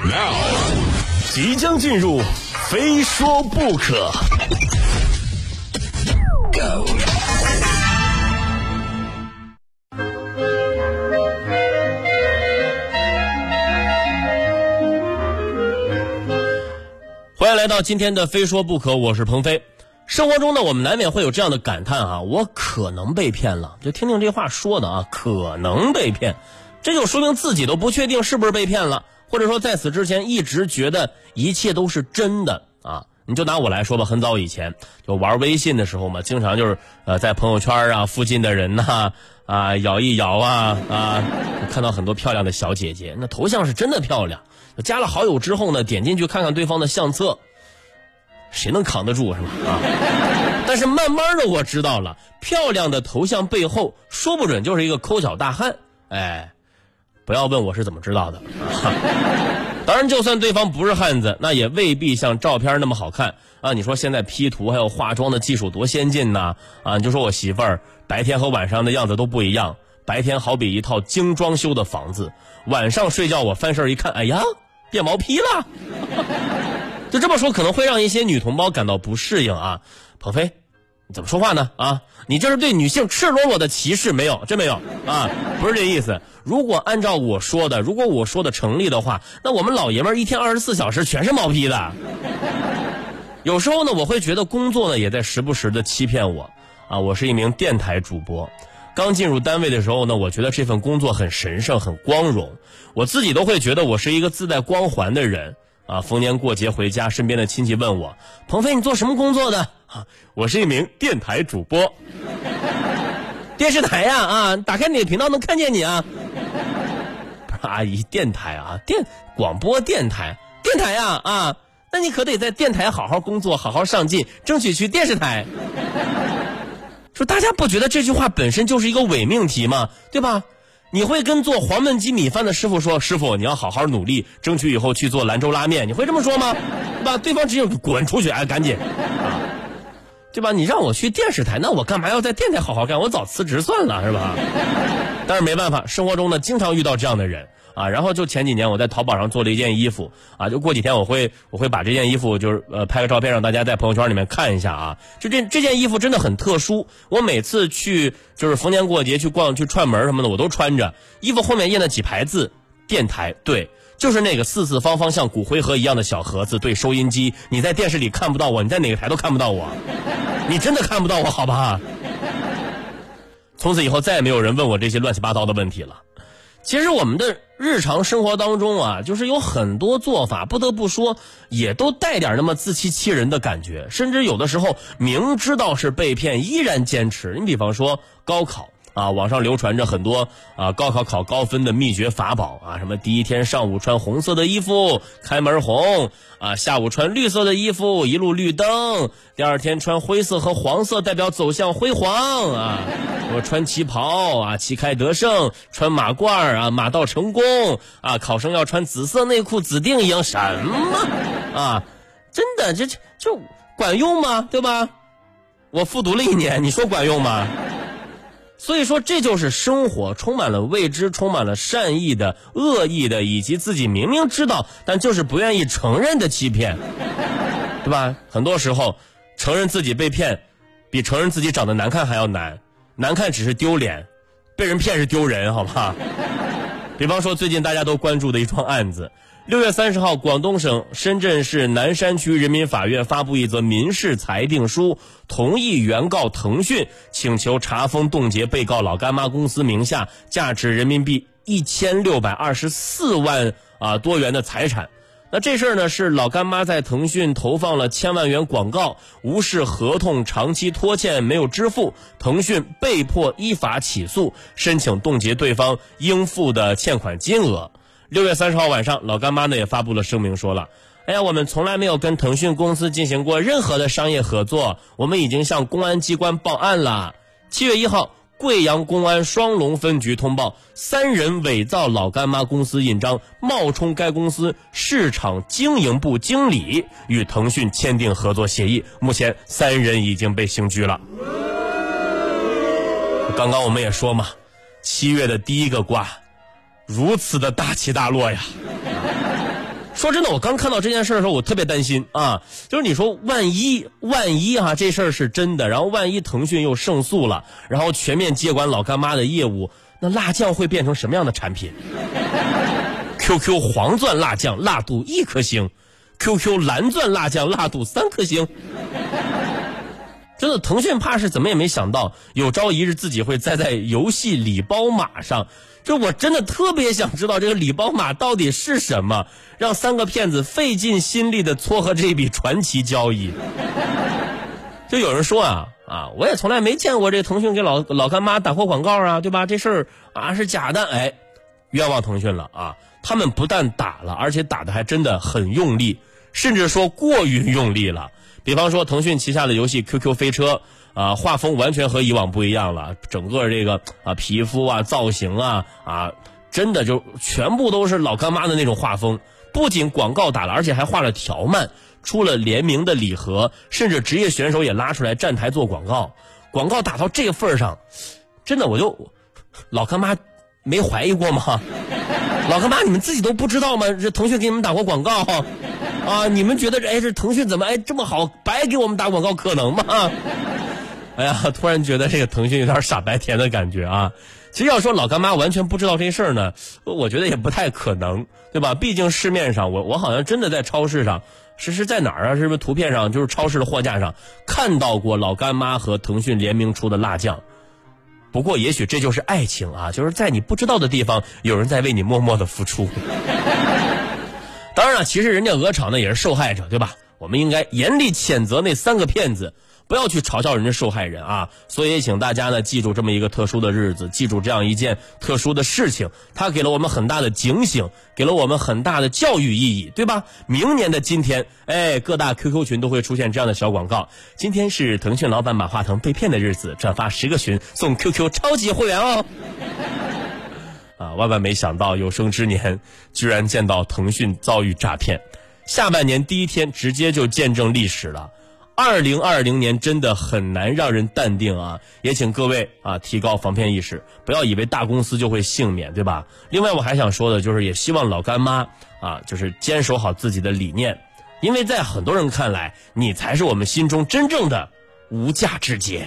Now，即将进入，非说不可。Go。欢迎来到今天的《非说不可》，我是鹏飞。生活中呢，我们难免会有这样的感叹啊，我可能被骗了。就听听这话说的啊，可能被骗，这就说明自己都不确定是不是被骗了，或者说在此之前一直觉得一切都是真的啊。你就拿我来说吧，很早以前就玩微信的时候嘛，经常就是呃在朋友圈啊附近的人呐啊摇一摇啊啊，看到很多漂亮的小姐姐，那头像是真的漂亮。加了好友之后呢，点进去看看对方的相册，谁能扛得住是吧？啊！但是慢慢的我知道了，漂亮的头像背后说不准就是一个抠脚大汉。哎，不要问我是怎么知道的。当然，就算对方不是汉子，那也未必像照片那么好看啊！你说现在 P 图还有化妆的技术多先进呢？啊，你就说我媳妇儿白天和晚上的样子都不一样，白天好比一套精装修的房子，晚上睡觉我翻身一看，哎呀！变毛坯了，就这么说可能会让一些女同胞感到不适应啊。鹏飞，怎么说话呢？啊，你这是对女性赤裸裸的歧视，没有？真没有啊？不是这意思。如果按照我说的，如果我说的成立的话，那我们老爷们儿一天二十四小时全是毛坯的。有时候呢，我会觉得工作呢也在时不时的欺骗我啊。我是一名电台主播。刚进入单位的时候呢，我觉得这份工作很神圣、很光荣，我自己都会觉得我是一个自带光环的人啊。逢年过节回家，身边的亲戚问我：“鹏飞，你做什么工作的？”啊，我是一名电台主播，电视台呀啊，打开你的频道能看见你啊。不是阿姨，电台啊，电广播电台，电台呀啊，那你可得在电台好好工作，好好上进，争取去电视台。说大家不觉得这句话本身就是一个伪命题吗？对吧？你会跟做黄焖鸡米饭的师傅说：“师傅，你要好好努力，争取以后去做兰州拉面。”你会这么说吗？对吧？对方直接滚出去，哎，赶紧，啊，对吧？你让我去电视台，那我干嘛要在电台好好干？我早辞职算了，是吧？但是没办法，生活中呢，经常遇到这样的人。啊，然后就前几年我在淘宝上做了一件衣服，啊，就过几天我会我会把这件衣服就是呃拍个照片让大家在朋友圈里面看一下啊，就这这件衣服真的很特殊，我每次去就是逢年过节去逛去串门什么的我都穿着，衣服后面印了几排字，电台对，就是那个四四方方像骨灰盒一样的小盒子，对，收音机，你在电视里看不到我，你在哪个台都看不到我，你真的看不到我好吧？从此以后再也没有人问我这些乱七八糟的问题了。其实我们的日常生活当中啊，就是有很多做法，不得不说，也都带点那么自欺欺人的感觉，甚至有的时候明知道是被骗，依然坚持。你比方说高考。啊，网上流传着很多啊高考考高分的秘诀法宝啊，什么第一天上午穿红色的衣服开门红啊，下午穿绿色的衣服一路绿灯，第二天穿灰色和黄色代表走向辉煌啊，我穿旗袍啊旗开得胜，穿马褂啊马到成功啊，考生要穿紫色内裤紫定赢什么啊？真的这这就管用吗？对吧？我复读了一年，你说管用吗？所以说，这就是生活充满了未知，充满了善意的、恶意的，以及自己明明知道但就是不愿意承认的欺骗，对吧？很多时候，承认自己被骗，比承认自己长得难看还要难。难看只是丢脸，被人骗是丢人，好吧？比方说，最近大家都关注的一桩案子。六月三十号，广东省深圳市南山区人民法院发布一则民事裁定书，同意原告腾讯请求查封冻结被告老干妈公司名下价值人民币一千六百二十四万啊多元的财产。那这事儿呢，是老干妈在腾讯投放了千万元广告，无视合同，长期拖欠没有支付，腾讯被迫依法起诉，申请冻结对方应付的欠款金额。六月三十号晚上，老干妈呢也发布了声明，说了：“哎呀，我们从来没有跟腾讯公司进行过任何的商业合作，我们已经向公安机关报案了。”七月一号，贵阳公安双龙分局通报，三人伪造老干妈公司印章，冒充该公司市场经营部经理，与腾讯签订合作协议。目前，三人已经被刑拘了。刚刚我们也说嘛，七月的第一个卦。如此的大起大落呀！说真的，我刚看到这件事的时候，我特别担心啊，就是你说万一万一哈这事儿是真的，然后万一腾讯又胜诉了，然后全面接管老干妈的业务，那辣酱会变成什么样的产品？QQ 黄钻辣酱辣度一颗星，QQ 蓝钻辣酱辣度三颗星。真的，腾讯怕是怎么也没想到，有朝一日自己会栽在游戏礼包码上。就我真的特别想知道这个礼包码到底是什么，让三个骗子费尽心力的撮合这一笔传奇交易。就有人说啊啊，我也从来没见过这腾讯给老老干妈打过广告啊，对吧？这事儿啊是假的，哎，冤枉腾讯了啊！他们不但打了，而且打的还真的很用力，甚至说过于用力了。比方说，腾讯旗下的游戏 QQ 飞车啊，画风完全和以往不一样了，整个这个啊皮肤啊造型啊啊，真的就全部都是老干妈的那种画风。不仅广告打了，而且还画了条漫，出了联名的礼盒，甚至职业选手也拉出来站台做广告。广告打到这个份儿上，真的我就老干妈没怀疑过吗？老干妈你们自己都不知道吗？这腾讯给你们打过广告。啊！你们觉得这哎，这腾讯怎么哎这么好，白给我们打广告可能吗？哎呀，突然觉得这个腾讯有点傻白甜的感觉啊！其实要说老干妈完全不知道这事儿呢，我觉得也不太可能，对吧？毕竟市面上，我我好像真的在超市上，是是在哪儿啊？是不是图片上就是超市的货架上看到过老干妈和腾讯联名出的辣酱？不过也许这就是爱情啊，就是在你不知道的地方，有人在为你默默的付出。当然了，其实人家鹅厂呢也是受害者，对吧？我们应该严厉谴责那三个骗子，不要去嘲笑人家受害人啊！所以请大家呢记住这么一个特殊的日子，记住这样一件特殊的事情，它给了我们很大的警醒，给了我们很大的教育意义，对吧？明年的今天，哎，各大 QQ 群都会出现这样的小广告：今天是腾讯老板马化腾被骗的日子，转发十个群送 QQ 超级会员哦。万万没想到，有生之年居然见到腾讯遭遇诈骗，下半年第一天直接就见证历史了。二零二零年真的很难让人淡定啊！也请各位啊提高防骗意识，不要以为大公司就会幸免，对吧？另外，我还想说的就是，也希望老干妈啊，就是坚守好自己的理念，因为在很多人看来，你才是我们心中真正的无价之姐。